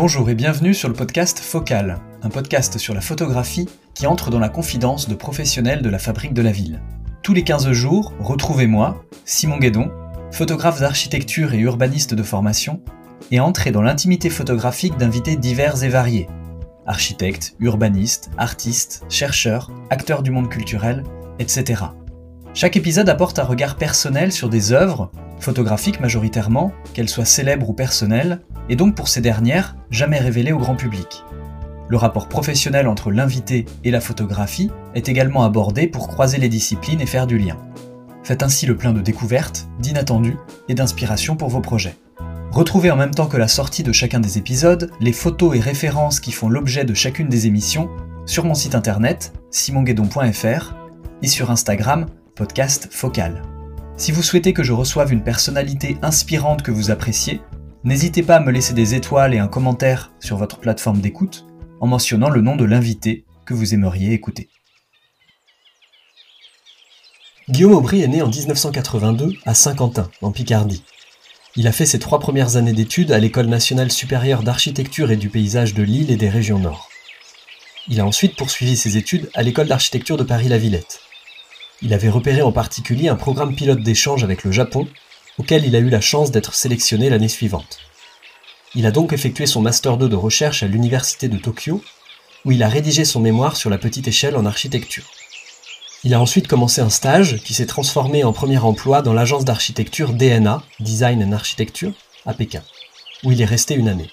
Bonjour et bienvenue sur le podcast Focal, un podcast sur la photographie qui entre dans la confidence de professionnels de la fabrique de la ville. Tous les 15 jours, retrouvez-moi, Simon Guédon, photographe d'architecture et urbaniste de formation, et entrez dans l'intimité photographique d'invités divers et variés. Architectes, urbanistes, artistes, chercheurs, acteurs du monde culturel, etc. Chaque épisode apporte un regard personnel sur des œuvres, photographiques majoritairement, qu'elles soient célèbres ou personnelles, et donc pour ces dernières, jamais révélées au grand public. Le rapport professionnel entre l'invité et la photographie est également abordé pour croiser les disciplines et faire du lien. Faites ainsi le plein de découvertes, d'inattendus et d'inspiration pour vos projets. Retrouvez en même temps que la sortie de chacun des épisodes les photos et références qui font l'objet de chacune des émissions sur mon site internet simonguedon.fr et sur Instagram podcast Focal. Si vous souhaitez que je reçoive une personnalité inspirante que vous appréciez, n'hésitez pas à me laisser des étoiles et un commentaire sur votre plateforme d'écoute en mentionnant le nom de l'invité que vous aimeriez écouter. Guillaume Aubry est né en 1982 à Saint-Quentin, en Picardie. Il a fait ses trois premières années d'études à l'École nationale supérieure d'architecture et du paysage de Lille et des régions Nord. Il a ensuite poursuivi ses études à l'École d'architecture de Paris-la-Villette. Il avait repéré en particulier un programme pilote d'échange avec le Japon, auquel il a eu la chance d'être sélectionné l'année suivante. Il a donc effectué son Master 2 de recherche à l'Université de Tokyo, où il a rédigé son mémoire sur la petite échelle en architecture. Il a ensuite commencé un stage qui s'est transformé en premier emploi dans l'agence d'architecture DNA, Design and Architecture, à Pékin, où il est resté une année.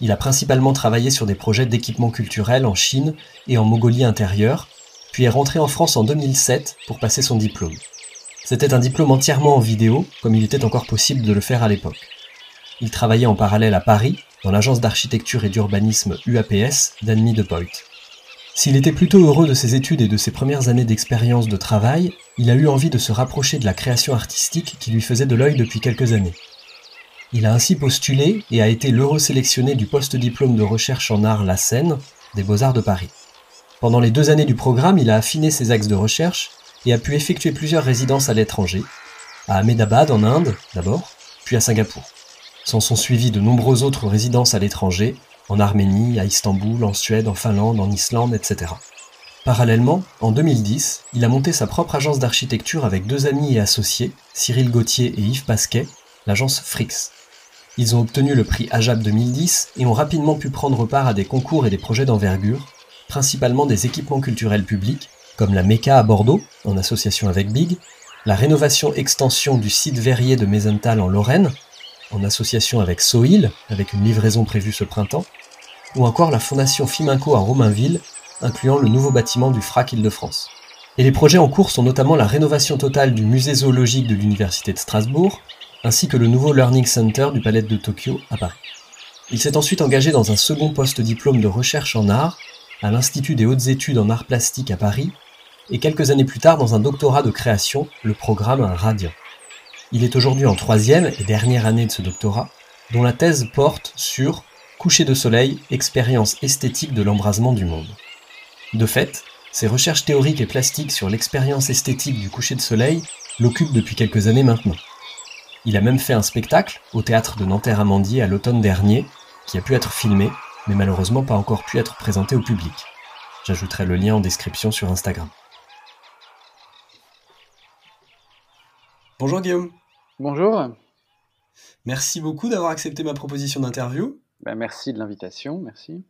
Il a principalement travaillé sur des projets d'équipement culturel en Chine et en Mongolie intérieure, puis est rentré en France en 2007 pour passer son diplôme. C'était un diplôme entièrement en vidéo, comme il était encore possible de le faire à l'époque. Il travaillait en parallèle à Paris, dans l'agence d'architecture et d'urbanisme UAPS d'Annie de Poit. S'il était plutôt heureux de ses études et de ses premières années d'expérience de travail, il a eu envie de se rapprocher de la création artistique qui lui faisait de l'œil depuis quelques années. Il a ainsi postulé et a été l'heureux sélectionné du post-diplôme de recherche en art La Seine des Beaux-Arts de Paris. Pendant les deux années du programme, il a affiné ses axes de recherche et a pu effectuer plusieurs résidences à l'étranger, à Ahmedabad en Inde d'abord, puis à Singapour. S'en sont suivies de nombreuses autres résidences à l'étranger, en Arménie, à Istanbul, en Suède, en Finlande, en Islande, etc. Parallèlement, en 2010, il a monté sa propre agence d'architecture avec deux amis et associés, Cyril Gauthier et Yves Pasquet, l'agence Frix. Ils ont obtenu le prix AJAB 2010 et ont rapidement pu prendre part à des concours et des projets d'envergure, principalement des équipements culturels publics, comme la MECA à Bordeaux, en association avec Big, la rénovation-extension du site verrier de Mézental en Lorraine, en association avec Soil, avec une livraison prévue ce printemps, ou encore la fondation Fiminco à Romainville, incluant le nouveau bâtiment du FRAC Île-de-France. Et les projets en cours sont notamment la rénovation totale du musée zoologique de l'Université de Strasbourg, ainsi que le nouveau Learning Center du Palais de Tokyo à Paris. Il s'est ensuite engagé dans un second post-diplôme de recherche en art à l'Institut des hautes études en arts plastiques à Paris, et quelques années plus tard dans un doctorat de création, le programme Radiant. Il est aujourd'hui en troisième et dernière année de ce doctorat, dont la thèse porte sur Coucher de soleil, expérience esthétique de l'embrasement du monde. De fait, ses recherches théoriques et plastiques sur l'expérience esthétique du coucher de soleil l'occupent depuis quelques années maintenant. Il a même fait un spectacle au théâtre de Nanterre-Amandier à l'automne dernier, qui a pu être filmé mais malheureusement pas encore pu être présenté au public. J'ajouterai le lien en description sur Instagram. Bonjour Guillaume. Bonjour. Merci beaucoup d'avoir accepté ma proposition d'interview. Ben, merci de l'invitation, merci.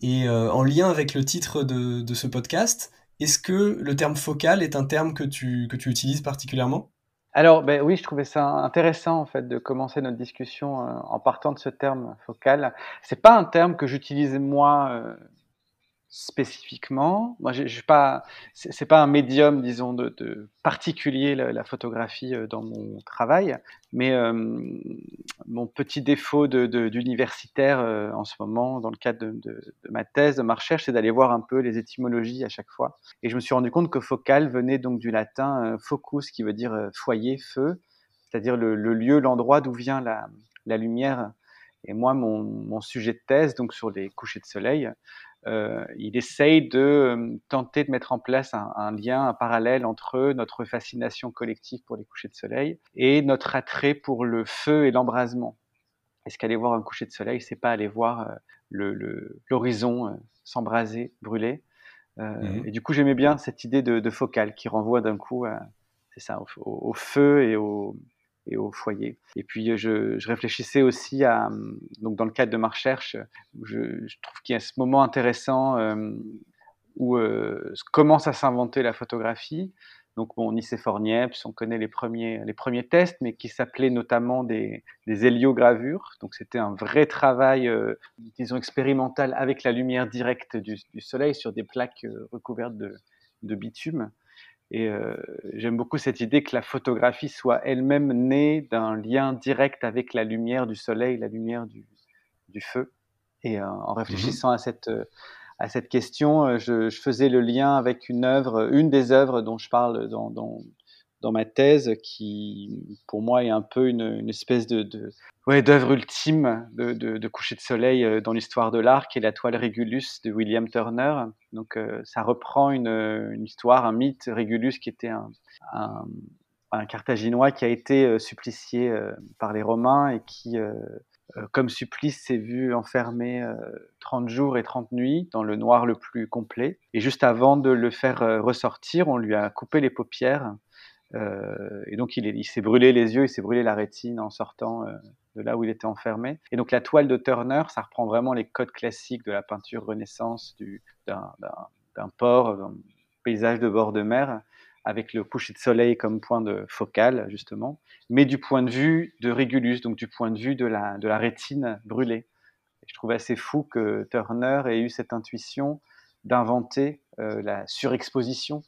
Et euh, en lien avec le titre de, ce podcast, est-ce que le terme focal est un terme que tu, que tu utilises particulièrement? Alors, ben oui, je trouvais ça intéressant en fait de commencer notre discussion euh, en partant de ce terme focal. C'est pas un terme que j'utilise moi euh, spécifiquement. Moi, je, pas, c'est pas un médium, disons, de, particulier la, photographie euh, dans mon travail, mais euh, mon petit défaut d'universitaire euh, en ce moment, dans le cadre de, ma thèse, de ma recherche, c'est d'aller voir un peu les étymologies à chaque fois. Et je me suis rendu compte que focal venait donc du latin focus, qui veut dire foyer, feu, c'est-à-dire le, lieu, l'endroit d'où vient la, lumière. Et moi, mon, sujet de thèse, donc sur les couchers de soleil, euh, il essaye de euh, tenter de mettre en place un, lien, un parallèle entre notre fascination collective pour les couchers de soleil et notre attrait pour le feu et l'embrasement. Est-ce qu'aller voir un coucher de soleil, c'est pas aller voir l'horizon le, s'embraser, brûler? Mmh Et du coup, j'aimais bien cette idée de, de focale qui renvoie d'un coup c'est ça, au, feu et au, et au foyer. Et puis je, je, réfléchissais aussi à, donc dans le cadre de ma recherche, je, trouve qu'il y a ce moment intéressant euh, où euh, commence à s'inventer la photographie. Donc bon, Nicéphore Niepce, on connaît les premiers, les premiers tests, mais qui s'appelaient notamment des, des héliogravures. Donc c'était un vrai travail, euh, disons, expérimental avec la lumière directe du, soleil sur des plaques euh, recouvertes de, de bitume. Et euh, j'aime beaucoup cette idée que la photographie soit elle-même née d'un lien direct avec la lumière du soleil, la lumière du, du feu. Et euh, en réfléchissant mmh à cette euh, à cette question, je, je, faisais le lien avec une œuvre, une des œuvres dont je parle dans, dans, dans ma thèse, qui pour moi est un peu une, espèce de, ouais, d'œuvre ultime de, coucher de soleil euh, dans l'histoire de l'art, qui est la toile Régulus de William Turner. Donc euh, ça reprend une, histoire, un mythe, Régulus qui était un, un, un Carthaginois qui a été euh, supplicié par les Romains et qui comme supplice, s'est vu enfermé 30 jours et 30 nuits dans le noir le plus complet. Et juste avant de le faire ressortir, on lui a coupé les paupières euh, et donc il, s'est brûlé les yeux, il s'est brûlé la rétine en sortant euh, de là où il était enfermé. Et donc la toile de Turner, ça reprend vraiment les codes classiques de la peinture Renaissance d'un port, d'un paysage de bord de mer, avec le coucher de soleil comme point de focal justement, mais du point de vue de Régulus, donc du point de vue de la, rétine brûlée. Et je trouve assez fou que Turner ait eu cette intuition d'inventer euh, la surexposition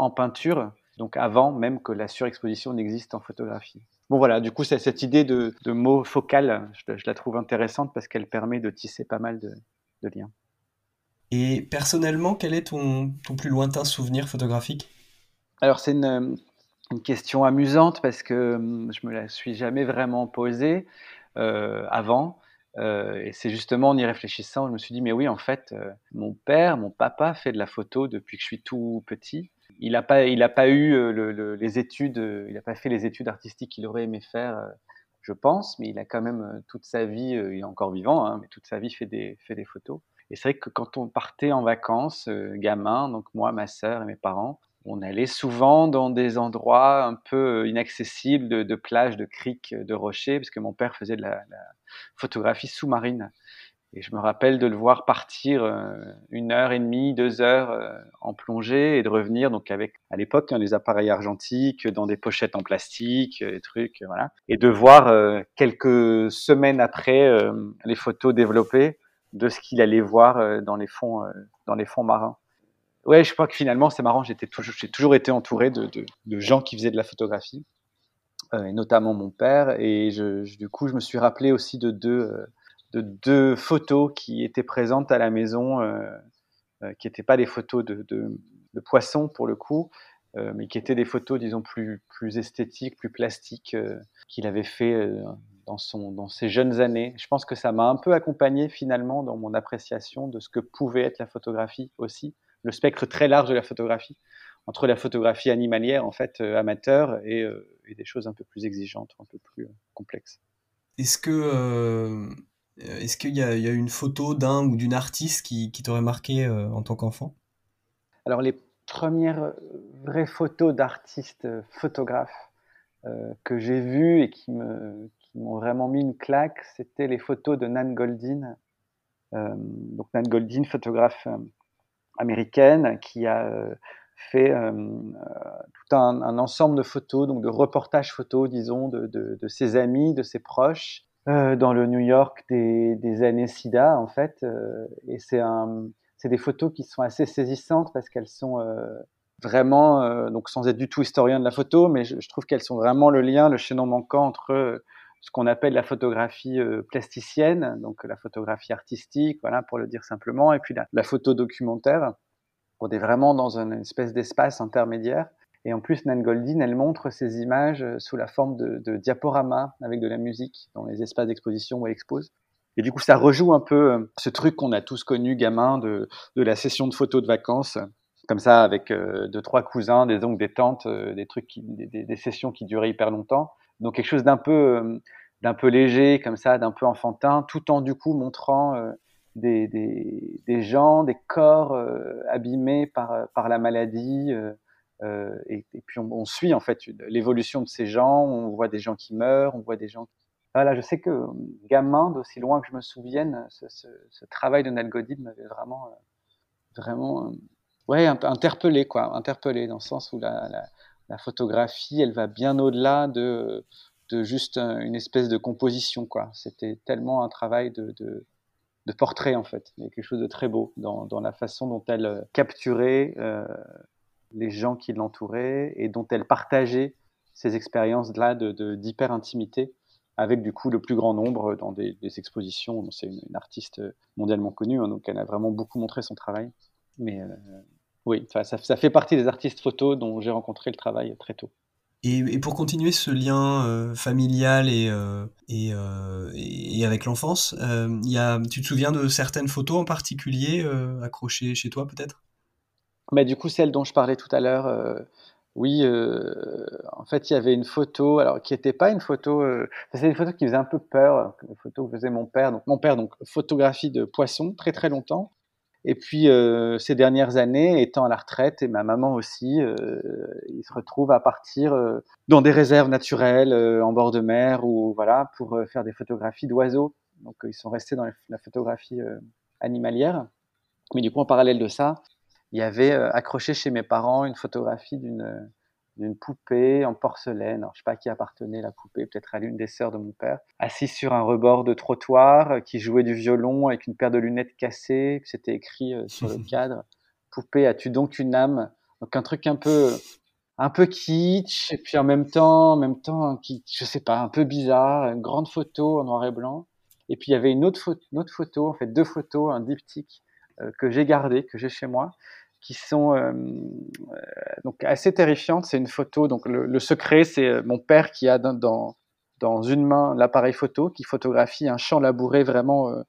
en peinture donc avant même que la surexposition n'existe en photographie. Bon voilà, du coup, cette idée de, de mot focal, je, la trouve intéressante parce qu'elle permet de tisser pas mal de, liens. Et personnellement, quel est ton, ton plus lointain souvenir photographique? Alors c'est une, une, question amusante parce que hum, je me la suis jamais vraiment posée euh, avant. Euh, et c'est justement en y réfléchissant, je me suis dit, mais oui, en fait, euh, mon père, mon papa fait de la photo depuis que je suis tout petit. Il n'a pas, il pas eu euh, le, les études, euh, il n'a pas fait les études artistiques qu'il aurait aimé faire, euh, je pense, mais il a quand même toute sa vie, il est encore vivant, hein, mais toute sa vie fait des, photos. Et c'est vrai que quand on partait en vacances, gamin, donc moi, ma sœur et mes parents, on allait souvent dans des endroits un peu inaccessibles, de, plages, de criques, de rochers, parce que mon père faisait de la photographie sous-marine. Et je me rappelle de le voir partir euh, une heure et demie, deux heures euh, en plongée et de revenir donc avec à l'époque hein, les appareils argentiques dans des pochettes en plastique, euh, des trucs, voilà, et de voir quelques semaines après les photos développées de ce qu'il allait voir dans les fonds dans les fonds marins. Ouais, je crois que finalement c'est marrant. J'étais toujours j'ai toujours été entouré de, gens qui faisaient de la photographie, et notamment mon père. Et du coup, je me suis rappelé aussi de deux de deux photos qui étaient présentes à la maison, euh, euh, qui n'étaient pas des photos de, de, poissons pour le coup, euh, mais qui étaient des photos, disons, plus, plus esthétiques, plus plastiques, qu'il avait fait dans, son, dans ses jeunes années. Je pense que ça m'a un peu accompagné finalement dans mon appréciation de ce que pouvait être la photographie aussi, le spectre très large de la photographie, entre la photographie animalière en fait amateur et, des choses un peu plus exigeantes, un peu plus complexes. Est-ce que est-ce qu'il y, a une photo d'un ou d'une artiste qui, t'aurait marqué euh, en tant qu'enfant? Alors les premières vraies photos d'artistes photographes euh, que j'ai vues et qui m'ont vraiment mis une claque, c'était les photos de Nan Goldin. donc Nan Goldin, photographe américaine, qui a fait tout un, ensemble de photos, donc de reportages photos, disons, de ses amis, de ses proches, euh, dans le New York des, des années SIDA, en fait. Euh, et c'est des photos qui sont assez saisissantes parce qu'elles sont euh, vraiment, euh, donc sans être du tout historien de la photo, mais je, je trouve qu'elles sont vraiment le lien, le chaînon manquant entre ce qu'on appelle la photographie plasticienne, donc la photographie artistique, voilà, pour le dire simplement, et puis la, la photo documentaire. On est vraiment dans une espèce d'espace intermédiaire. Et en plus, Nan Goldin, elle montre ces images euh, sous la forme de, de diaporamas avec de la musique dans les espaces d'exposition où elle expose. Et du coup, ça rejoue un peu euh, ce truc qu'on a tous connu, gamin, de, la session de photos de vacances, comme ça, avec euh, deux, trois cousins, des oncles, des tantes, des trucs, qui, des, sessions qui duraient hyper longtemps. Donc quelque chose d'un peu, peu léger, comme ça, d'un peu enfantin, tout en du coup montrant des, gens, des corps abîmés par la maladie. Et, et, puis on, suit en fait l'évolution de ces gens. On voit des gens qui meurent, on voit des gens voilà, je sais que gamin, d'aussi loin que je me souvienne, ce, travail de Nel Godin m'avait vraiment, euh, vraiment, euh, ouais, interpellé, quoi, interpellé dans le sens où la, photographie, elle va bien au-delà de, juste une espèce de composition, quoi. C'était tellement un travail de, portrait, en fait. Il y a quelque chose de très beau dans, la façon dont elle euh, capturait euh, les gens qui l'entouraient et dont elle partageait ces expériences-là d'hyper-intimité avec du coup le plus grand nombre dans des, expositions. C'est une, une, artiste mondialement connue, hein, donc elle a vraiment beaucoup montré son travail. Mais euh, oui, ça, fait partie des artistes photos dont j'ai rencontré le travail très tôt. Et, pour continuer ce lien euh, familial et, euh, et, avec l'enfance, tu te souviens de certaines photos en particulier accrochées chez toi peut-être? Bah, Du coup, celle dont je parlais tout à l'heure, oui, euh, en fait, il y avait une photo, alors qui n'était pas une photo, euh, c'est une photo qui faisait un peu peur, une photo que faisait mon père. Donc mon père, donc photographie de poissons très très longtemps. Et puis euh, ces dernières années, étant à la retraite, et ma maman aussi, euh, il se retrouve à partir euh, dans des réserves naturelles euh, en bord de mer ou voilà pour euh, faire des photographies d'oiseaux. Donc ils sont restés dans la photographie animalière. Mais du coup, en parallèle de ça, il y avait euh, accroché chez mes parents une photographie d'une d'une poupée en porcelaine. Alors, je sais pas à qui appartenait la poupée, peut-être à l'une des sœurs de mon père, assise sur un rebord de trottoir, euh, qui jouait du violon avec une paire de lunettes cassées, que c'était écrit euh, sur le cadre. Poupée, as-tu donc une âme? Donc un truc un peu un peu kitsch et puis en même temps, en même temps, qui, je sais pas, un peu bizarre, une grande photo en noir et blanc. Et puis il y avait une autre photo, une autre photo en fait deux photos, un diptyque euh, que j'ai gardé, que j'ai chez moi, qui sont euh, donc assez terrifiantes. C'est une photo. Donc le, secret, c'est euh, mon père qui a dans, dans, une main l'appareil photo, qui photographie un champ labouré vraiment euh,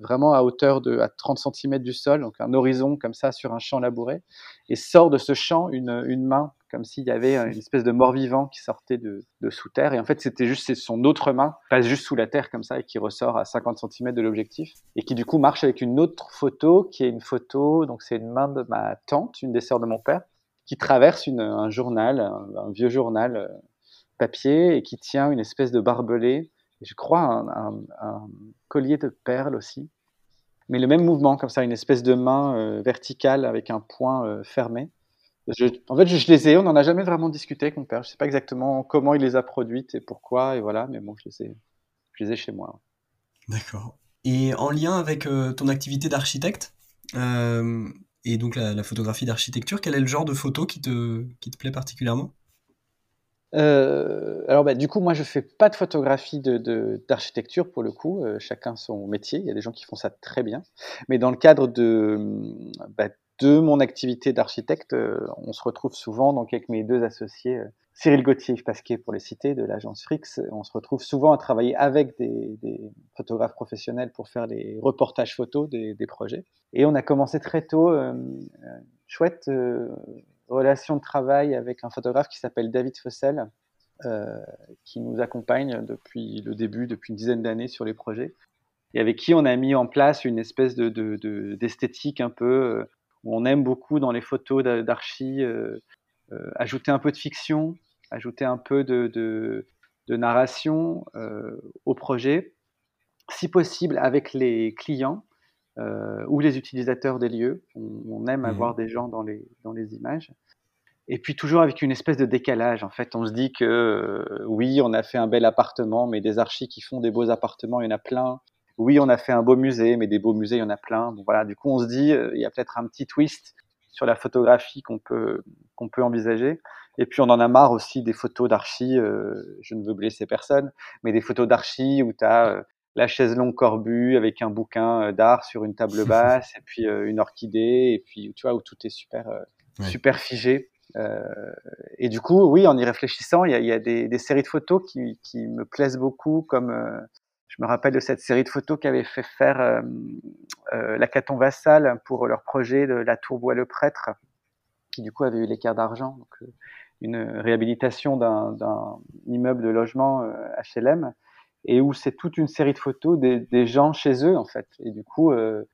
vraiment à hauteur de à 30 cm du sol, donc un horizon comme ça sur un champ labouré, et sort de ce champ une, une main comme s'il y avait une espèce de mort-vivant qui sortait de, sous terre. Et en fait, c'était juste son autre main passe juste sous la terre comme ça et qui ressort à 50 cm de l'objectif et qui du coup marche avec une autre photo qui est une photo. Donc c'est une main de ma tante, une des sœurs de mon père, qui traverse un journal, un, vieux journal euh, papier et qui tient une espèce de barbelé. Et je crois un, collier de perles aussi. Mais le même mouvement, comme ça, une espèce de main euh, verticale avec un point euh, fermé. Je, en fait, je, les ai, on n'en a jamais vraiment discuté avec mon père. Je ne sais pas exactement comment il les a produites et pourquoi, et voilà, mais bon, je les ai, je les ai chez moi. D'accord. Et en lien avec euh, ton activité d'architecte, euh, et donc la, la photographie d'architecture, quel est le genre de photo qui te, qui te plaît particulièrement? Euh, alors bah, du coup, moi je fais pas de photographie d'architecture de, pour le coup, euh, chacun son métier. Il y a des gens qui font ça très bien, mais dans le cadre de bah, de mon activité d'architecte, euh, on se retrouve souvent donc avec mes deux associés, euh, Cyril Gauthier et Pasquier pour les citer de l'agence Frix, on se retrouve souvent à travailler avec des, photographes professionnels pour faire les reportages photos des, projets. Et on a commencé très tôt, euh, chouette relation de travail avec un photographe qui s'appelle David Fossel, qui nous accompagne depuis le début, depuis une dizaine d'années sur les projets, et avec qui on a mis en place une espèce de, d'esthétique de, un peu on aime beaucoup dans les photos d'archi euh, euh, ajouter un peu de fiction, ajouter un peu de, de, de narration euh, au projet, si possible avec les clients ou les utilisateurs des lieux. On, on aime mmh. avoir des gens dans les, dans les images. Et puis toujours avec une espèce de décalage. En fait, on se dit que oui, on a fait un bel appartement, mais des archis qui font des beaux appartements, il y en a plein. Oui, on a fait un beau musée, mais des beaux musées, il y en a plein. Bon, voilà, du coup, on se dit, euh, il y a peut-être un petit twist sur la photographie qu'on peut qu'on peut envisager. Et puis on en a marre aussi des photos d'archi. Euh, je ne veux blesser personne, mais des photos d'archi où tu as euh, la chaise longue corbue avec un bouquin euh, d'art sur une table basse et puis euh, une orchidée et puis tu vois où tout est super euh, ouais. super figé. Euh, et du coup, oui, en y réfléchissant, il y a, y a des, des, séries de photos qui, qui, me plaisent beaucoup, comme euh, je me rappelle de cette série de photos qu'avait fait faire euh, euh, Vassal pour leur projet de la Tour Bois le Prêtre, qui du coup avait eu l'écart d'argent, donc une réhabilitation d'un immeuble de logement HLM et où c'est toute une série de photos des, gens chez eux en fait. Et du coup, euh,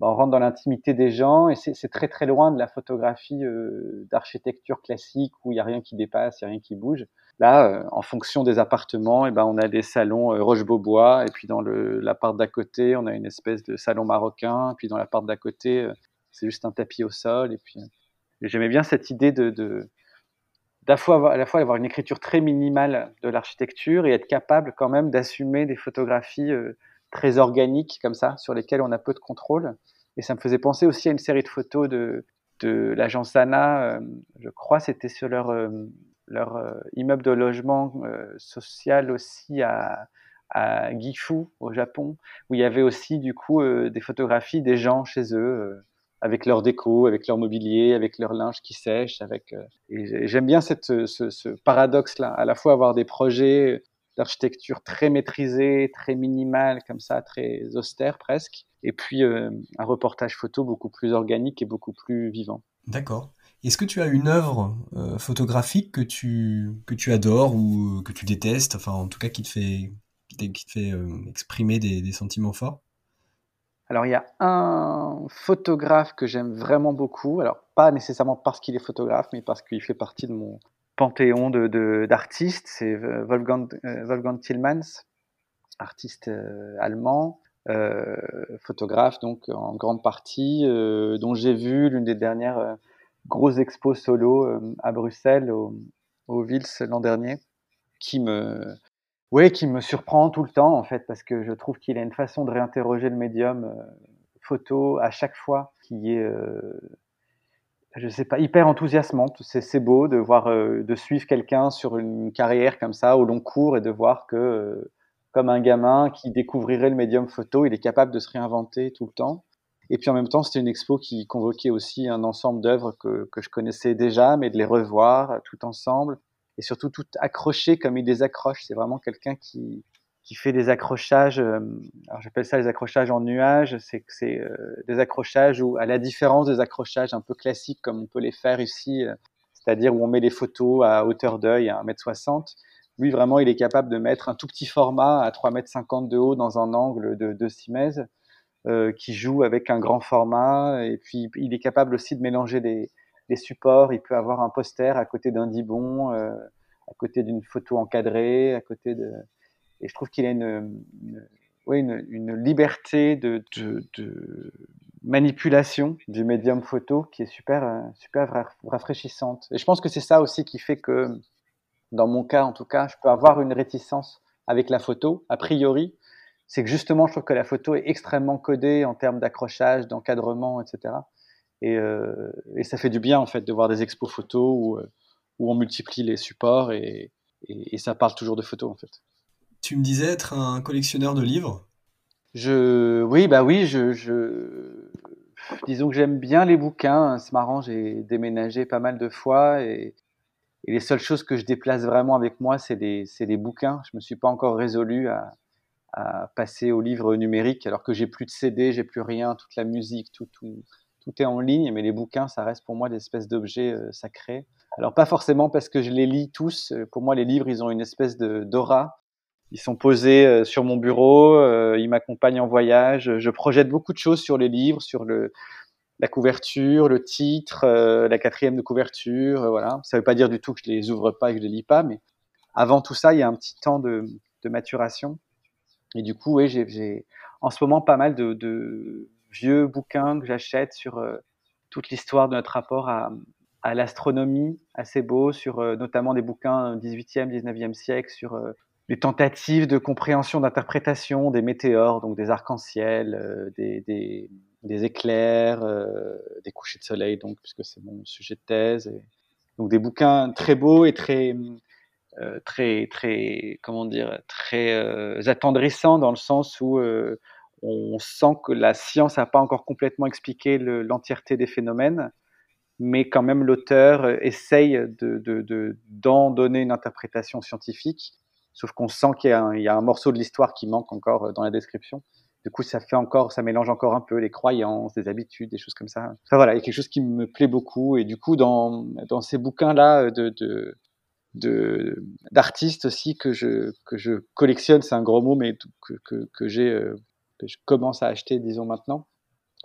bah, on rentre dans l'intimité des gens et c'est très très loin de la photographie euh, d'architecture classique où il y a rien qui dépasse, il y a rien qui bouge. Là, euh, en fonction des appartements, eh ben on a des salons euh, Roche-Beaubois et puis dans l'appart d'à côté, on a une espèce de salon marocain, et puis dans l'appart d'à côté, euh, c'est juste un tapis au sol et puis j'aimais bien cette idée de, de à la fois avoir une écriture très minimale de l'architecture et être capable quand même d'assumer des photographies très organiques comme ça, sur lesquelles on a peu de contrôle. Et ça me faisait penser aussi à une série de photos de, de l'agence ANA, je crois c'était sur leur, euh, leur immeuble de logement social aussi à, Gifu au Japon, où il y avait aussi du coup des photographies des gens chez eux avec leur déco, avec leur mobilier, avec leur linge qui sèche. Avec, euh, j'aime bien cette, ce, paradoxe-là, à la fois avoir des projets d'architecture très maîtrisés, très minimal, comme ça, très austère presque, et puis euh, un reportage photo beaucoup plus organique et beaucoup plus vivant. D'accord. Est-ce que tu as une œuvre euh, photographique que tu, que tu adores ou que tu détestes, enfin en tout cas qui te fait, qui te fait exprimer des, sentiments forts? Alors il y a un photographe que j'aime vraiment beaucoup, alors pas nécessairement parce qu'il est photographe, mais parce qu'il fait partie de mon panthéon d'artistes, de, c'est euh, Wolfgang, euh, Wolfgang Tillmans, artiste euh, allemand, euh, photographe donc en grande partie, euh, dont j'ai vu l'une des dernières grosses expos solo à Bruxelles, au, au Vils l'an dernier, qui me, oui, qui me surprend tout le temps en fait, parce que je trouve qu'il a une façon de réinterroger le médium euh, photo à chaque fois qui est, euh, je sais pas, hyper enthousiasmante. C'est beau de voir, euh, de suivre quelqu'un sur une carrière comme ça au long cours et de voir que, euh, comme un gamin qui découvrirait le médium photo, il est capable de se réinventer tout le temps. Et puis en même temps, c'était une expo qui convoquait aussi un ensemble d'œuvres que, que je connaissais déjà, mais de les revoir tout ensemble. Et surtout tout accroché comme il les accroche. C'est vraiment quelqu'un qui, qui fait des accrochages, euh, alors j'appelle ça les accrochages en nuage, c'est c'est euh, des accrochages où, à la différence des accrochages un peu classiques comme on peut les faire ici, euh, c'est-à-dire où on met les photos à hauteur d'œil à 1m60, lui vraiment il est capable de mettre un tout petit format à 3m50 de haut dans un angle de, de 6 mètres, qui joue avec un grand format, et puis il est capable aussi de mélanger des, supports. Il peut avoir un poster à côté d'un dibon, euh, à côté d'une photo encadrée, à côté de. Et je trouve qu'il a une, une, une, liberté de, de, de, manipulation du médium photo qui est super, euh, super rafraîchissante. Et je pense que c'est ça aussi qui fait que, dans mon cas en tout cas, je peux avoir une réticence avec la photo, a priori. C'est que justement, je trouve que la photo est extrêmement codée en termes d'accrochage, d'encadrement, etc. Et, euh, et, ça fait du bien en fait de voir des expos photos où, euh, où on multiplie les supports et, et, et, ça parle toujours de photos en fait. Tu me disais être un collectionneur de livres? Je, Oui, bah oui, je, je... disons que j'aime bien les bouquins. C'est marrant, j'ai déménagé pas mal de fois et, les seules choses que je déplace vraiment avec moi, c'est des, des bouquins. Je me suis pas encore résolu à, à passer au livre numérique alors que j'ai plus de CD, j'ai plus rien, toute la musique, tout, tout tout est en ligne, mais les bouquins, ça reste pour moi des espèces d'objets euh, sacrés. Alors pas forcément parce que je les lis tous. Euh, pour moi, les livres, ils ont une espèce de d'aura. Ils sont posés euh, sur mon bureau, ils m'accompagnent en voyage. Je projette beaucoup de choses sur les livres, sur le la couverture, le titre, la quatrième de couverture, voilà. Ça veut pas dire du tout que je les ouvre pas et que je les lis pas, mais avant tout ça, il y a un petit temps de, de maturation. Et du coup, oui, j'ai en ce moment pas mal de, vieux bouquins que j'achète sur euh, toute l'histoire de notre rapport à, l'astronomie, assez beau, sur euh, notamment des bouquins 18e, 19e siècle, sur euh, les tentatives de compréhension, d'interprétation des météores, donc des arcs-en-ciel, des, éclairs, des couchers de soleil, donc puisque c'est mon sujet de thèse. Donc des bouquins très beaux et très très très comment dire très attendrissants dans le sens où on sent que la science n'a pas encore complètement expliqué l'entièreté des phénomènes, mais quand même l'auteur euh, essaye d'en donner une interprétation scientifique, sauf qu'on sent qu'il y, y, a un morceau de l'histoire qui manque encore euh, dans la description. Du coup, ça fait encore, ça mélange encore un peu les croyances, les habitudes, des choses comme ça. Enfin voilà, il y a quelque chose qui me plaît beaucoup. Et du coup, dans, dans ces bouquins-là de, de, d'artistes aussi que je, que je collectionne, c'est un gros mot, mais que, que, j'ai, euh, que je commence à acheter, disons maintenant.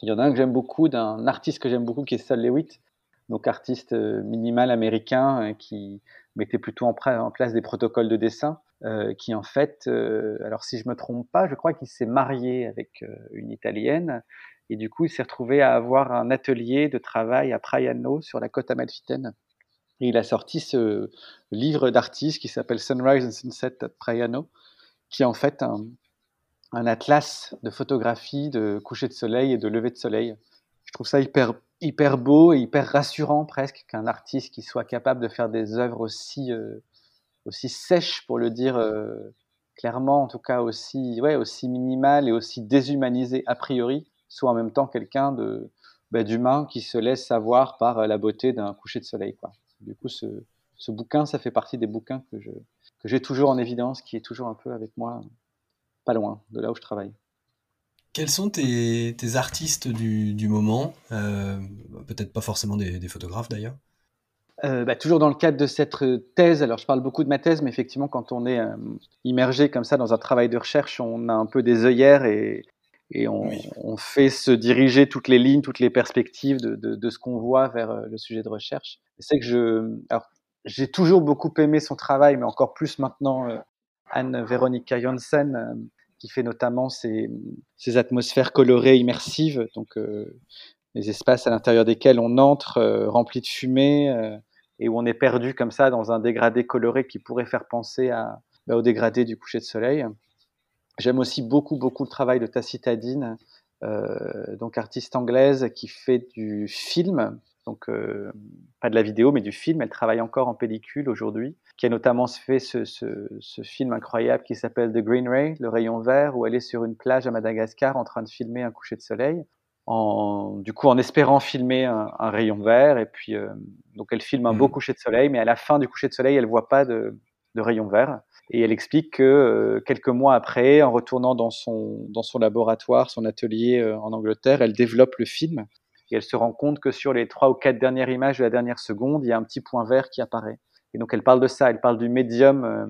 Il y en a un que j'aime beaucoup, d'un artiste que j'aime beaucoup qui est Sol Lewitt, donc artiste euh, minimal américain euh, qui mettait plutôt en, place des protocoles de dessin, qui en fait, alors si je me trompe pas, je crois qu'il s'est marié avec une italienne et du coup il s'est retrouvé à avoir un atelier de travail à Praiano sur la côte amalfitaine et il a sorti ce livre d'artiste qui s'appelle Sunrise and Sunset at Praiano, qui est en fait un, atlas de photographie de coucher de soleil et de lever de soleil. Je trouve ça hyper, beau et hyper rassurant presque qu'un artiste qui soit capable de faire des œuvres aussi, euh, sèches, pour le dire euh, clairement, en tout cas aussi, ouais, aussi minimales et aussi déshumanisées a priori, soit en même temps quelqu'un de, bah, d'humain qui se laisse savoir par la beauté d'un coucher de soleil. Du coup, ce, ce, bouquin, ça fait partie des bouquins que, je, que j'ai toujours en évidence, qui est toujours un peu avec moi, pas loin de là où je travaille. Quels sont tes, tes artistes du, du moment? Euh, Peut-être pas forcément des, des photographes d'ailleurs euh, bah, toujours dans le cadre de cette thèse, alors je parle beaucoup de ma thèse, mais effectivement, quand on est euh, immergé comme ça dans un travail de recherche, on a un peu des œillères et, et on, oui. on, fait se diriger toutes les lignes, toutes les perspectives de, de, de ce qu'on voit vers euh, le sujet de recherche. C'est que je, alors j'ai toujours beaucoup aimé son travail, mais encore plus maintenant euh, Anne-Véronica Janssen, euh, qui fait notamment ces, ces, atmosphères colorées immersives, donc euh, les espaces à l'intérieur desquels on entre remplis de fumée et où on est perdu comme ça dans un dégradé coloré qui pourrait faire penser à, bah, au dégradé du coucher de soleil. J'aime aussi beaucoup, beaucoup le travail de Tacitadine, donc artiste anglaise qui fait du film, donc euh, pas de la vidéo, mais du film. Elle travaille encore en pellicule aujourd'hui, qui a notamment fait ce, ce, ce film incroyable qui s'appelle The Green Ray, le rayon vert, où elle est sur une plage à Madagascar en train de filmer un coucher de soleil. En, du coup, en espérant filmer un, un rayon vert, et puis euh, donc elle filme un mmh. beau coucher de soleil, mais à la fin du coucher de soleil, elle voit pas de, de rayon vert. Et elle explique que euh, quelques mois après, en retournant dans son, dans son laboratoire, son atelier euh, en Angleterre, elle développe le film et elle se rend compte que sur les trois ou quatre dernières images de la dernière seconde, il y a un petit point vert qui apparaît. Et donc elle parle de ça, elle parle du médium euh,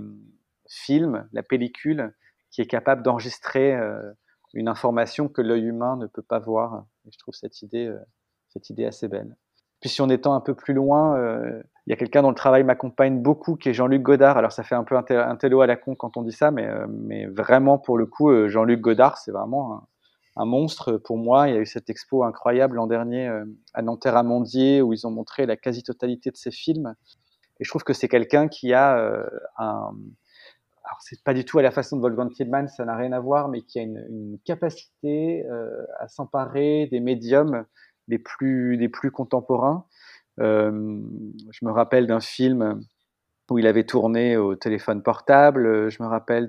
film, la pellicule, qui est capable d'enregistrer euh, une information que l'œil humain ne peut pas voir. Et je trouve cette idée, euh, cette idée assez belle. Puis si on étend un peu plus loin, il y a quelqu'un dont le travail m'accompagne beaucoup, qui est Jean-Luc Godard. Alors ça fait un peu un, télo à la con quand on dit ça, mais, mais vraiment pour le coup, Jean-Luc Godard, c'est vraiment un, un, monstre pour moi. Il y a eu cette expo incroyable l'an dernier euh, à Nanterre à Mondier où ils ont montré la quasi-totalité de ses films. Et je trouve que c'est quelqu'un qui a euh, un... Alors c'est pas du tout à la façon de Wolfgang Tillman, ça n'a rien à voir, mais qui a une, capacité euh, à s'emparer des médiums les plus, les plus contemporains. Euh, je me rappelle d'un film où il avait tourné au téléphone portable. Je me rappelle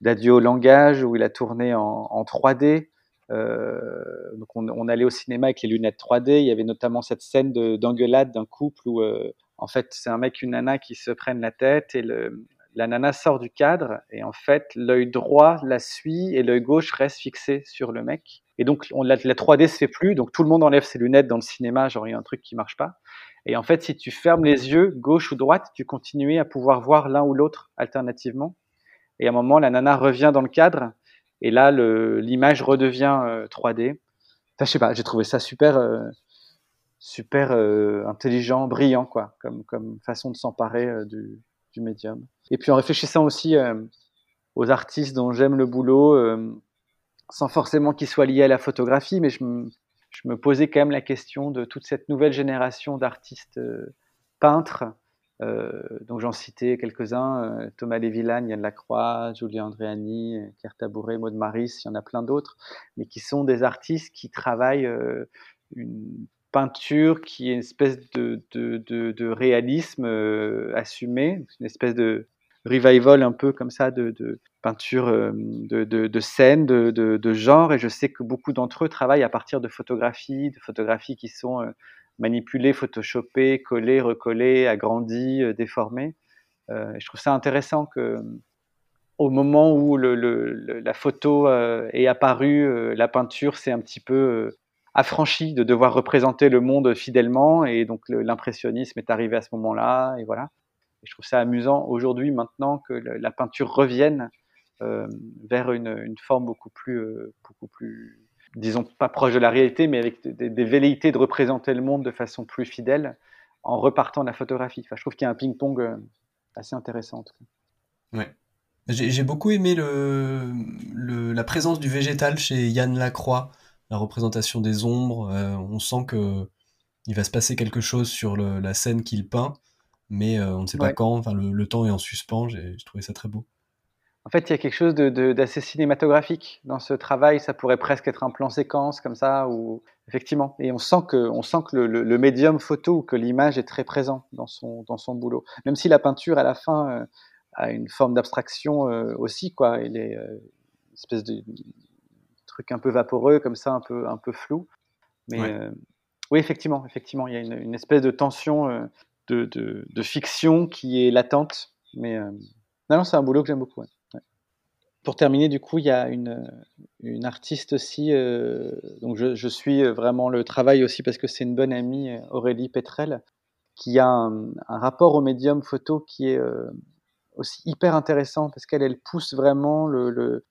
d'Adieu au langage où il a tourné en, en 3D. Euh, donc on, allait au cinéma avec les lunettes 3D. Il y avait notamment cette scène d'engueulade d'un couple où euh, en fait c'est un mec une nana qui se prennent la tête et la nana sort du cadre et en fait l'œil droit la suit et l'œil gauche reste fixé sur le mec. Et donc on, la, la 3D se fait plus, donc tout le monde enlève ses lunettes dans le cinéma, genre il y a un truc qui marche pas. Et en fait si tu fermes les yeux gauche ou droite, tu continues à pouvoir voir l'un ou l'autre alternativement. Et à un moment la nana revient dans le cadre et là l'image redevient euh, 3D. Enfin, je sais pas, j'ai trouvé ça super. Euh, super euh, intelligent, brillant, quoi, comme, façon de s'emparer euh, du, médium. Et puis en réfléchissant aussi euh, aux artistes dont j'aime le boulot, euh, sans forcément qu'ils soient liés à la photographie, mais je me, posais quand même la question de toute cette nouvelle génération d'artistes euh, peintres. Donc j'en citais quelques-uns, Thomas Lévillagne, Yann Lacroix, Julien Andréani, Pierre Tabouret, Maud Maris, il y en a plein d'autres, mais qui sont des artistes qui travaillent une peinture qui est une espèce de, réalisme euh, assumé, une espèce de revival un peu comme ça de, peinture euh, de, scène, de, genre. Et je sais que beaucoup d'entre eux travaillent à partir de photographies, de photographies qui sont euh, manipulées, photoshopées, collées, recollées, agrandies, euh, déformées. Euh, je trouve ça intéressant que au moment où le, la photo euh, est apparue, la peinture c'est un petit peu affranchi de devoir représenter le monde fidèlement et donc l'impressionnisme est arrivé à ce moment-là et voilà. Je trouve ça amusant aujourd'hui, maintenant, que la peinture revienne vers une, une, forme beaucoup plus, beaucoup plus, disons, pas proche de la réalité, mais avec des, des, velléités de représenter le monde de façon plus fidèle en repartant de la photographie. Enfin, je trouve qu'il y a un ping-pong assez intéressant. En tout cas. Ouais. J'ai beaucoup aimé le, le, la présence du végétal chez Yann Lacroix, la représentation des ombres. on sent que il va se passer quelque chose sur le, la scène qu'il peint, mais euh, on ne sait pas quand. Enfin, le, temps est en suspens. J'ai trouvé ça très beau. En fait, il y a quelque chose d'assez cinématographique dans ce travail. Ça pourrait presque être un plan séquence comme ça, ou effectivement. Et on sent que, on sent que le, le médium photo que l'image est très présent dans son, dans son boulot. Même si la peinture, à la fin, euh, a une forme d'abstraction euh, aussi, quoi. Il est une espèce de truc un peu vaporeux, comme ça, un peu, un peu flou. Mais oui, effectivement, effectivement, il y a une, espèce de tension euh, de, fiction qui est latente. Mais euh, non, c'est un boulot que j'aime beaucoup. Pour terminer, du coup, il y a une, une artiste aussi. Euh, donc, je, suis vraiment le travail aussi parce que c'est une bonne amie, Aurélie Petrel, qui a un, rapport au médium photo qui est aussi hyper intéressant parce qu'elle elle pousse vraiment le,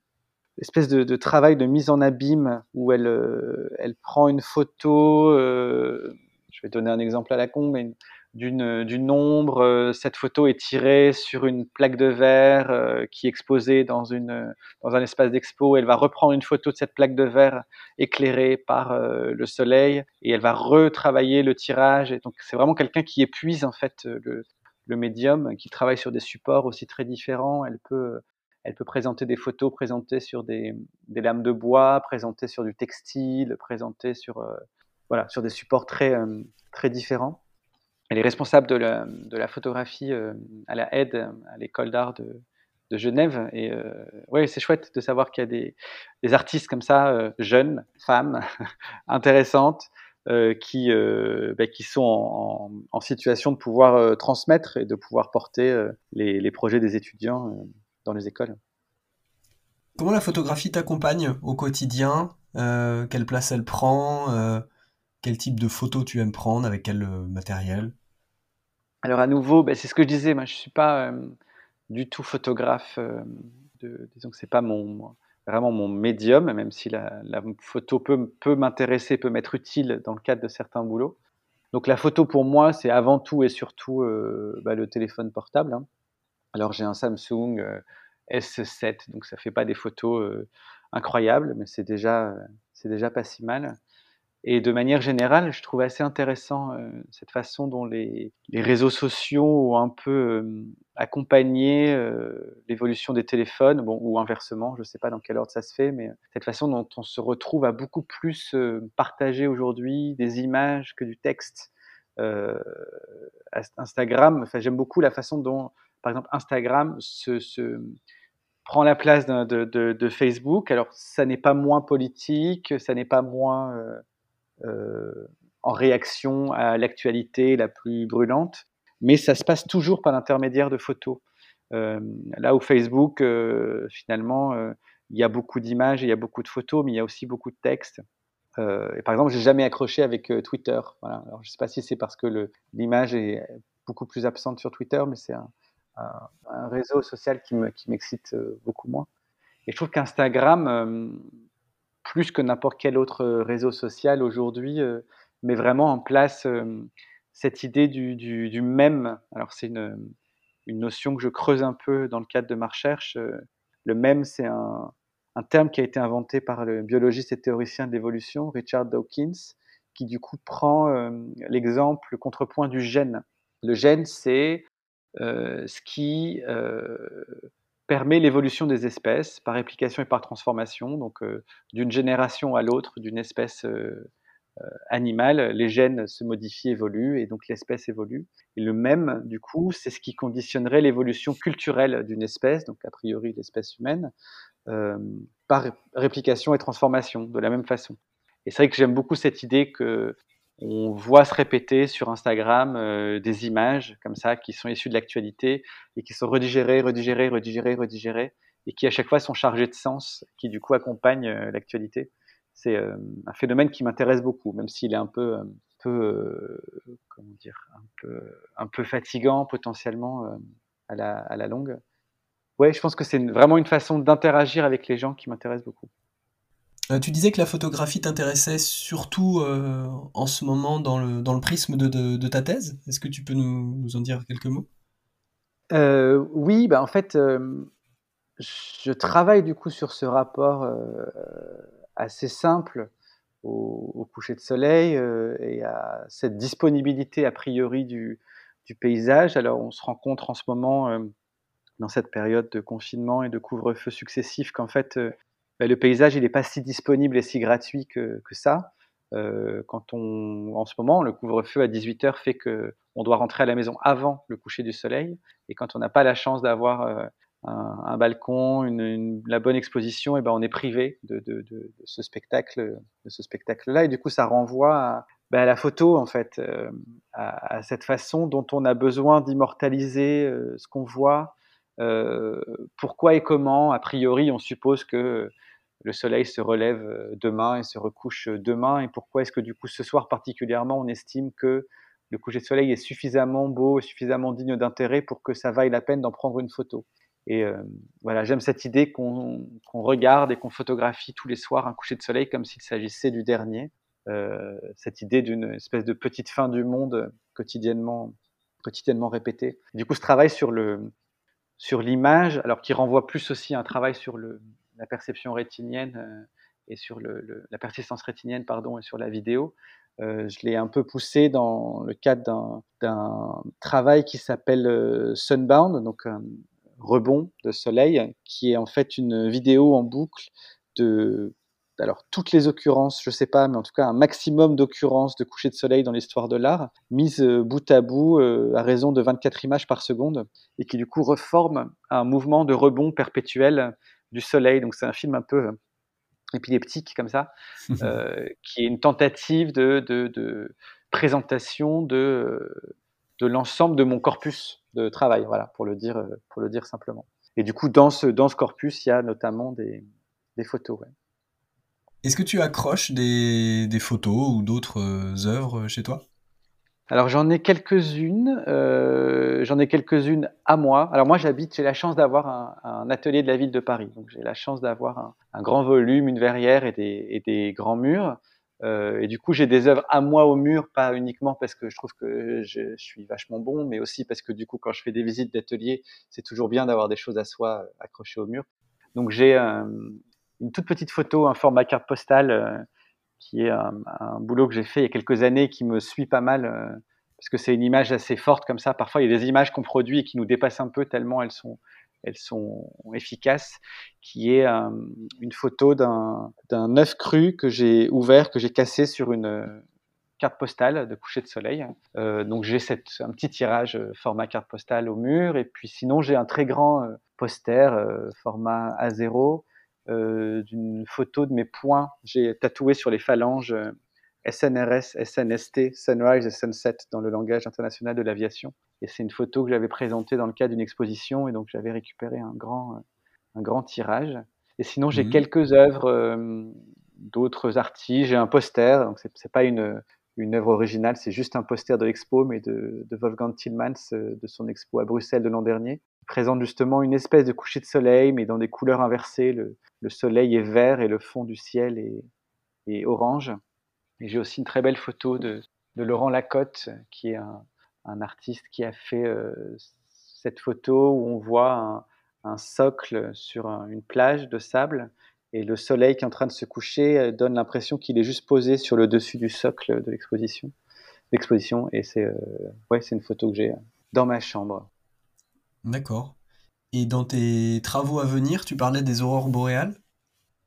espèce de, travail de mise en abîme où elle, euh, elle prend une photo, euh, je vais donner un exemple à la con, mais d'une ombre. Euh, cette photo est tirée sur une plaque de verre qui est exposée dans, une, dans un espace d'expo. Elle va reprendre une photo de cette plaque de verre éclairée par le soleil et elle va retravailler le tirage. Et donc c'est vraiment quelqu'un qui épuise en fait le, le médium, qui travaille sur des supports aussi très différents. Elle peut elle peut présenter des photos présentées sur des, lames de bois, présentées sur du textile, présentées sur, euh, voilà, sur des supports très, euh, très différents. Elle est responsable de la, de la photographie euh, à la aide à l'école d'art de, de, Genève. Et ouais, c'est chouette de savoir qu'il y a des, des, artistes comme ça, jeunes, femmes, intéressantes, qui, bah, qui sont en, en, situation de pouvoir transmettre et de pouvoir porter les, les projets des étudiants dans les écoles. Comment la photographie t'accompagne au quotidien? Euh, Quelle place elle prend? Euh, Quel type de photos tu aimes prendre? Avec quel euh, matériel? Alors à nouveau, ben, c'est ce que je disais, moi je ne suis pas du tout photographe. De, disons que c'est pas mon, vraiment mon médium, même si la, photo peut, m'intéresser, peut m'être utile dans le cadre de certains boulots. Donc la photo pour moi, c'est avant tout et surtout bah, le téléphone portable. Hein. Alors j'ai un Samsung euh, S7, donc ça fait pas des photos euh, incroyables, mais c'est déjà, c'est déjà pas si mal. Et de manière générale, je trouve assez intéressant euh, cette façon dont les, les, réseaux sociaux ont un peu accompagné l'évolution des téléphones, bon, ou inversement, je ne sais pas dans quel ordre ça se fait, mais cette façon dont on se retrouve à beaucoup plus partager aujourd'hui des images que du texte. Instagram, enfin, j'aime beaucoup la façon dont par exemple, Instagram se, prend la place de, Facebook. Alors, ça n'est pas moins politique, ça n'est pas moins euh, euh, en réaction à l'actualité la plus brûlante, mais ça se passe toujours par l'intermédiaire de photos. Euh, là où Facebook, finalement, il y a beaucoup d'images, il y a beaucoup de photos, mais il y a aussi beaucoup de textes. par exemple, j'ai jamais accroché avec Twitter. Je ne sais pas si c'est parce que l'image est beaucoup plus absente sur Twitter, mais c'est un, réseau social qui m'excite euh, beaucoup moins. Et je trouve qu'Instagram, euh, plus que n'importe quel autre réseau social aujourd'hui, euh, met vraiment en place cette idée du, du, même. Alors c'est une, une, notion que je creuse un peu dans le cadre de ma recherche. Le même, c'est un, un, terme qui a été inventé par le biologiste et théoricien de l'évolution, Richard Dawkins, qui du coup prend l'exemple, le contrepoint du gène. Le gène, c'est euh, ce qui euh, permet l'évolution des espèces par réplication et par transformation. Donc, euh, d'une génération à l'autre, d'une espèce animale, les gènes se modifient, évoluent, et donc l'espèce évolue. Et le même, du coup, c'est ce qui conditionnerait l'évolution culturelle d'une espèce, donc a priori l'espèce humaine, par réplication et transformation, de la même façon. Et c'est vrai que j'aime beaucoup cette idée que on voit se répéter sur Instagram euh, des images comme ça qui sont issues de l'actualité et qui sont redigérées, redigérées, redigérées, redigérées et qui à chaque fois sont chargées de sens, qui du coup accompagnent euh, l'actualité. C'est euh, un phénomène qui m'intéresse beaucoup, même s'il est un peu peu, comment dire, un peu, un peu fatigant potentiellement à la, à la longue. Ouais, je pense que c'est vraiment une façon d'interagir avec les gens qui m'intéresse beaucoup. Tu disais que la photographie t'intéressait surtout en ce moment dans le, dans le prisme de, ta thèse. Est-ce que tu peux nous, en dire quelques mots? Oui, bah en fait, je travaille du coup sur ce rapport assez simple au, coucher de soleil euh, et à cette disponibilité a priori du, paysage. Alors on se rencontre en ce moment euh, dans cette période de confinement et de couvre-feu successifs qu'en fait euh, bah, le paysage il n'est pas si disponible et si gratuit que, ça. quand on, en ce moment, le couvre-feu à 18h fait que on doit rentrer à la maison avant le coucher du soleil. Et quand on n'a pas la chance d'avoir un, balcon, la bonne exposition, et ben on est privé de, ce spectacle, de ce spectacle-là, et du coup ça renvoie à, à la photo en fait, euh, à, cette façon dont on a besoin d'immortaliser euh, ce qu'on voit. Euh, pourquoi et comment? A priori, on suppose que le soleil se relève demain et se recouche demain, et pourquoi est-ce que du coup ce soir particulièrement, on estime que le coucher de soleil est suffisamment beau, suffisamment digne d'intérêt pour que ça vaille la peine d'en prendre une photo? Et euh, voilà, j'aime cette idée qu'on regarde et qu'on photographie tous les soirs un coucher de soleil comme s'il s'agissait du dernier. Euh, cette idée d'une espèce de petite fin du monde quotidiennement, quotidiennement répétée. Du coup, ce travail sur le sur l'image, alors qui renvoie plus aussi à un travail sur le, la perception rétinienne euh, et sur le, la persistance rétinienne, pardon, et sur la vidéo. Euh, je l'ai un peu poussé dans le cadre d'un travail qui s'appelle Sunbound, donc rebond de soleil, qui est en fait une vidéo en boucle de alors toutes les occurrences, je sais pas, mais en tout cas un maximum d'occurrences de coucher de soleil dans l'histoire de l'art, mises euh, bout à bout euh, à raison de 24 images par seconde, et qui du coup reforment un mouvement de rebond perpétuel du soleil. Donc c'est un film un peu euh, épileptique comme ça, qui est une tentative de, de présentation de, de l'ensemble de mon corpus de travail, voilà, pour le dire, euh, pour le dire simplement. Et du coup, dans ce, dans ce corpus, il y a notamment des, des photos. Est-ce que tu accroches des, des photos ou d'autres euh, œuvres chez toi? Alors j'en ai quelques-unes, euh, j'en ai quelques-unes à moi. Alors moi j'habite, j'ai la chance d'avoir un, atelier de la ville de Paris, donc j'ai la chance d'avoir un, grand volume, une verrière et des, grands murs. Euh, et du coup, j'ai des œuvres à moi au mur, pas uniquement parce que je trouve que je, suis vachement bon, mais aussi parce que du coup, quand je fais des visites d'atelier, c'est toujours bien d'avoir des choses à soi euh, accrochées au mur. Donc j'ai une toute petite photo, un format carte postale, qui est un, boulot que j'ai fait il y a quelques années, qui me suit pas mal, parce que c'est une image assez forte comme ça. Parfois, il y a des images qu'on produit et qui nous dépassent un peu tellement elles sont elles sont efficaces, qui est euh, une photo d'un œuf cru que j'ai ouvert, que j'ai cassé sur une euh, carte postale de coucher de soleil. Euh, donc j'ai un petit tirage format carte postale au mur, et puis sinon j'ai un très grand poster format A0 d'une photo de mes points. J'ai tatoué sur les phalanges SNRS, SNST, Sunrise et Sunset dans le langage international de l'aviation. Et c'est une photo que j'avais présentée dans le cadre d'une exposition et donc j'avais récupéré un grand, euh, un grand tirage. Et sinon, j'ai mhm. quelques œuvres euh, d'autres artistes. J'ai un poster, donc c'est pas une, une œuvre originale, c'est juste un poster de l'expo, mais de, Wolfgang Tillmans, de son expo à Bruxelles de l'an dernier. Il présente justement une espèce de coucher de soleil, mais dans des couleurs inversées. Le, le soleil est vert et le fond du ciel est, orange. Et j'ai aussi une très belle photo de, Laurent Lacotte, qui est un, artiste qui a fait euh, cette photo où on voit un socle sur une plage de sable et le soleil qui est en train de se coucher euh, donne l'impression qu'il est juste posé sur le dessus du socle de l'exposition. L'exposition et c'est euh, ouais, c'est une photo que j'ai dans ma chambre. D'accord. Et dans tes travaux à venir, tu parlais des aurores boréales?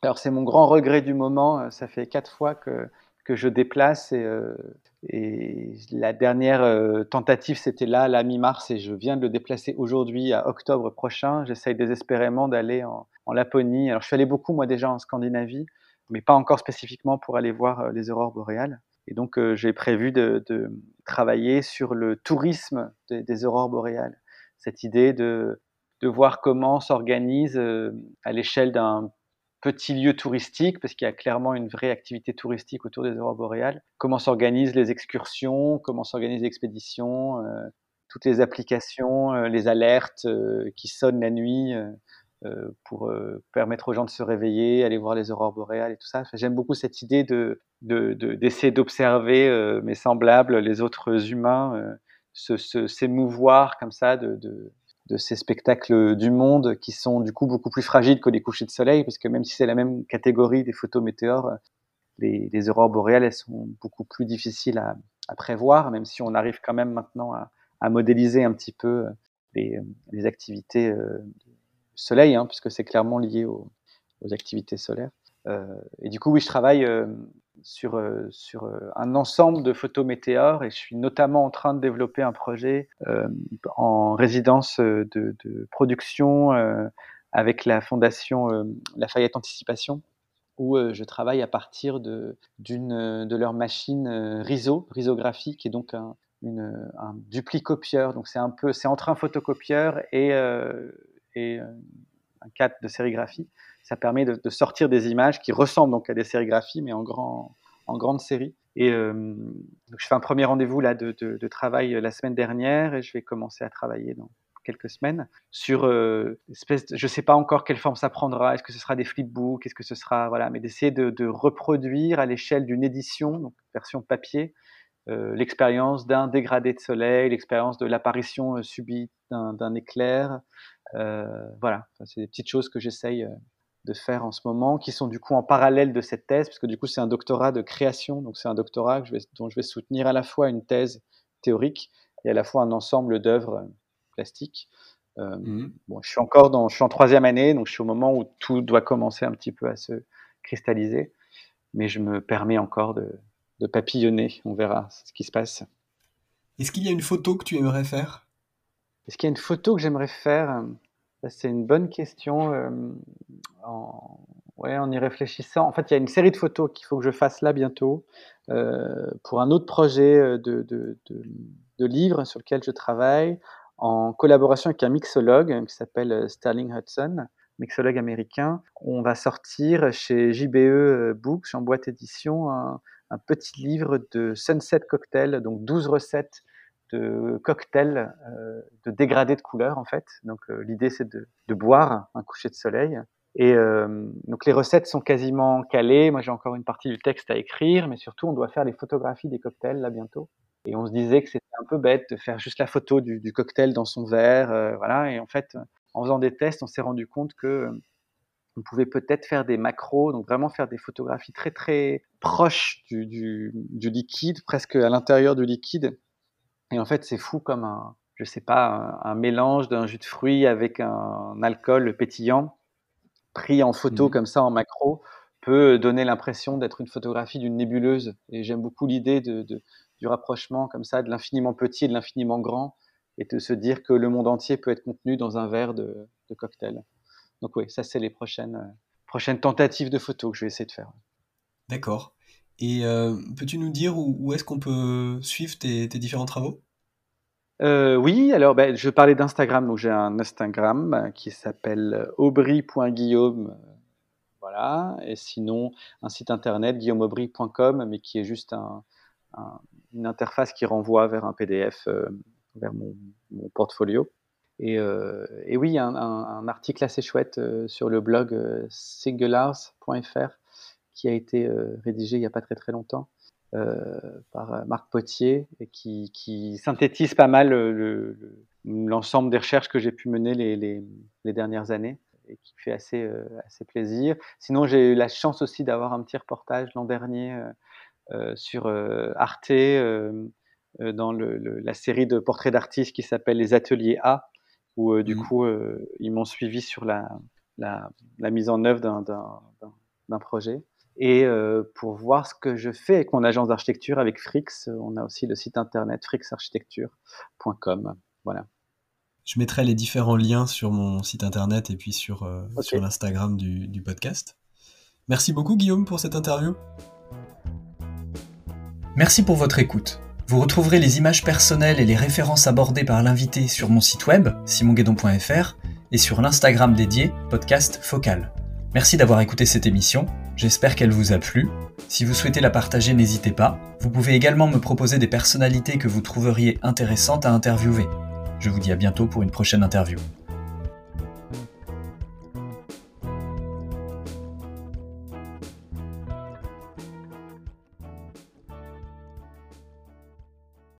Alors c'est mon grand regret du moment. Ça fait quatre fois que que je déplace. Et, euh, la dernière euh, tentative, c'était là, la mi-mars, et je viens de le déplacer aujourd'hui à octobre prochain. J'essaye désespérément d'aller en, en, Laponie. Alors, je suis allé beaucoup, moi, déjà en Scandinavie, mais pas encore spécifiquement pour aller voir euh, les aurores boréales. Et donc, j'ai prévu de, de, travailler sur le tourisme des, des aurores boréales. Cette idée de, de voir comment s'organise à l'échelle d'un petits lieux touristiques, parce qu'il y a clairement une vraie activité touristique autour des aurores boréales. Comment s'organisent les excursions, comment s'organisent les expéditions, euh, toutes les applications, euh, les alertes euh, qui sonnent la nuit pour permettre aux gens de se réveiller, aller voir les aurores boréales et tout ça. J'aime beaucoup cette idée de d'essayer d'observer mes semblables, les autres humains, s'émouvoir comme ça de, de ces spectacles du monde qui sont du coup beaucoup plus fragiles que les couchers de soleil, parce que même si c'est la même catégorie des photos météores, les, les aurores boréales, elles sont beaucoup plus difficiles à, prévoir, même si on arrive quand même maintenant à, modéliser un petit peu les, les activités euh, soleil, hein, puisque c'est clairement lié aux, activités solaires. Euh, et du coup, oui, je travaille euh, sur, euh, sur un ensemble de photos météores et je suis notamment en train de développer un projet en résidence de, production avec la fondation Lafayette Anticipation où je travaille à partir de, d'une, de leur machine RISO, risographique, et donc un, une, un duplicopieur. Donc c'est un peu, c'est entre un photocopieur et, et un cadre de sérigraphie ça permet de, sortir des images qui ressemblent donc à des sérigraphies, mais en, grand, en grande série. Et euh, je fais un premier rendez-vous là de, travail la semaine dernière et je vais commencer à travailler dans quelques semaines sur euh, espèce de, je sais pas encore quelle forme ça prendra. Est-ce que ce sera des flipbooks? Est-ce que ce sera voilà mais d'essayer de, reproduire à l'échelle d'une édition donc version papier euh, l'expérience d'un dégradé de soleil l'expérience de l'apparition euh, subite d'un éclair. Euh, voilà. C'est des petites choses que j'essaye euh, de faire en ce moment, qui sont du coup en parallèle de cette thèse, parce que du coup c'est un doctorat de création, donc c'est un doctorat que je vais, dont je vais soutenir à la fois une thèse théorique et à la fois un ensemble d'œuvres plastiques. Euh, mmh. bon, je suis encore dans, je suis en troisième année, donc je suis au moment où tout doit commencer un petit peu à se cristalliser, mais je me permets encore de, de papillonner. On verra ce qui se passe. Est-ce qu'il y a une photo que tu aimerais faire? Est-ce qu'il y a une photo que j'aimerais faire? C'est une bonne question. Euh, en, ouais, en y réfléchissant, en fait, il y a une série de photos qu'il faut que je fasse là bientôt euh, pour un autre projet euh, de, livre sur lequel je travaille en collaboration avec un mixologue qui s'appelle Sterling Hudson, mixologue américain. On va sortir chez JBE Books, en boîte édition, un, un petit livre de Sunset Cocktail, donc 12 recettes de cocktails euh, de dégradés de couleurs en fait. Donc euh, l'idée c'est de, boire un coucher de soleil. Et euh, donc les recettes sont quasiment calées. Moi j'ai encore une partie du texte à écrire, mais surtout on doit faire les photographies des cocktails là bientôt. Et on se disait que c'était un peu bête de faire juste la photo du, cocktail dans son verre, euh, voilà. Et en fait, en faisant des tests, on s'est rendu compte que on pouvait peut-être faire des macros, donc vraiment faire des photographies très très proches du liquide, presque à l'intérieur du liquide, et en fait, c'est fou comme un, je sais pas, un, mélange d'un jus de fruits avec un, alcool pétillant pris en photo mmh. comme ça en macro peut donner l'impression d'être une photographie d'une nébuleuse. Et j'aime beaucoup l'idée de, de, du rapprochement comme ça de l'infiniment petit et de l'infiniment grand et de se dire que le monde entier peut être contenu dans un verre de, de cocktail. Donc oui, ça c'est les prochaines, prochaines tentatives de photos que je vais essayer de faire. D'accord. Et euh, peux-tu nous dire où, est-ce qu'on peut suivre tes, différents travaux? Euh, oui, alors ben, je parlais d'Instagram, donc j'ai un Instagram qui s'appelle aubry.guillaume, voilà, et sinon un site internet guillaumeaubry.com, mais qui est juste un, un, une interface qui renvoie vers un PDF, euh, vers mon, portfolio. Et, euh, et oui, un, un, article assez chouette euh, sur le blog euh, singulars.fr qui a été euh, rédigé il n'y a pas très très longtemps euh, par euh, Marc Potier et qui, qui synthétise pas mal l'ensemble le, des recherches que j'ai pu mener les, les, les, dernières années et qui fait assez, euh, assez plaisir. Sinon, j'ai eu la chance aussi d'avoir un petit reportage l'an dernier euh, sur Arte dans le, le, la série de portraits d'artistes qui s'appelle Les Ateliers A, où du mmh. coup, ils m'ont suivi sur la, la, la, mise en œuvre d'un projet. Et euh, pour voir ce que je fais avec mon agence d'architecture, avec Frix, on a aussi le site internet frixarchitecture.com. Voilà. Je mettrai les différents liens sur mon site internet et puis sur, euh, okay. sur l'Instagram du, du podcast. Merci beaucoup Guillaume pour cette interview. Merci pour votre écoute. Vous retrouverez les images personnelles et les références abordées par l'invité sur mon site web, simonguedon.fr, et sur l'Instagram dédié, podcast focal. Merci d'avoir écouté cette émission, j'espère qu'elle vous a plu. Si vous souhaitez la partager, n'hésitez pas. Vous pouvez également me proposer des personnalités que vous trouveriez intéressantes à interviewer. Je vous dis à bientôt pour une prochaine interview.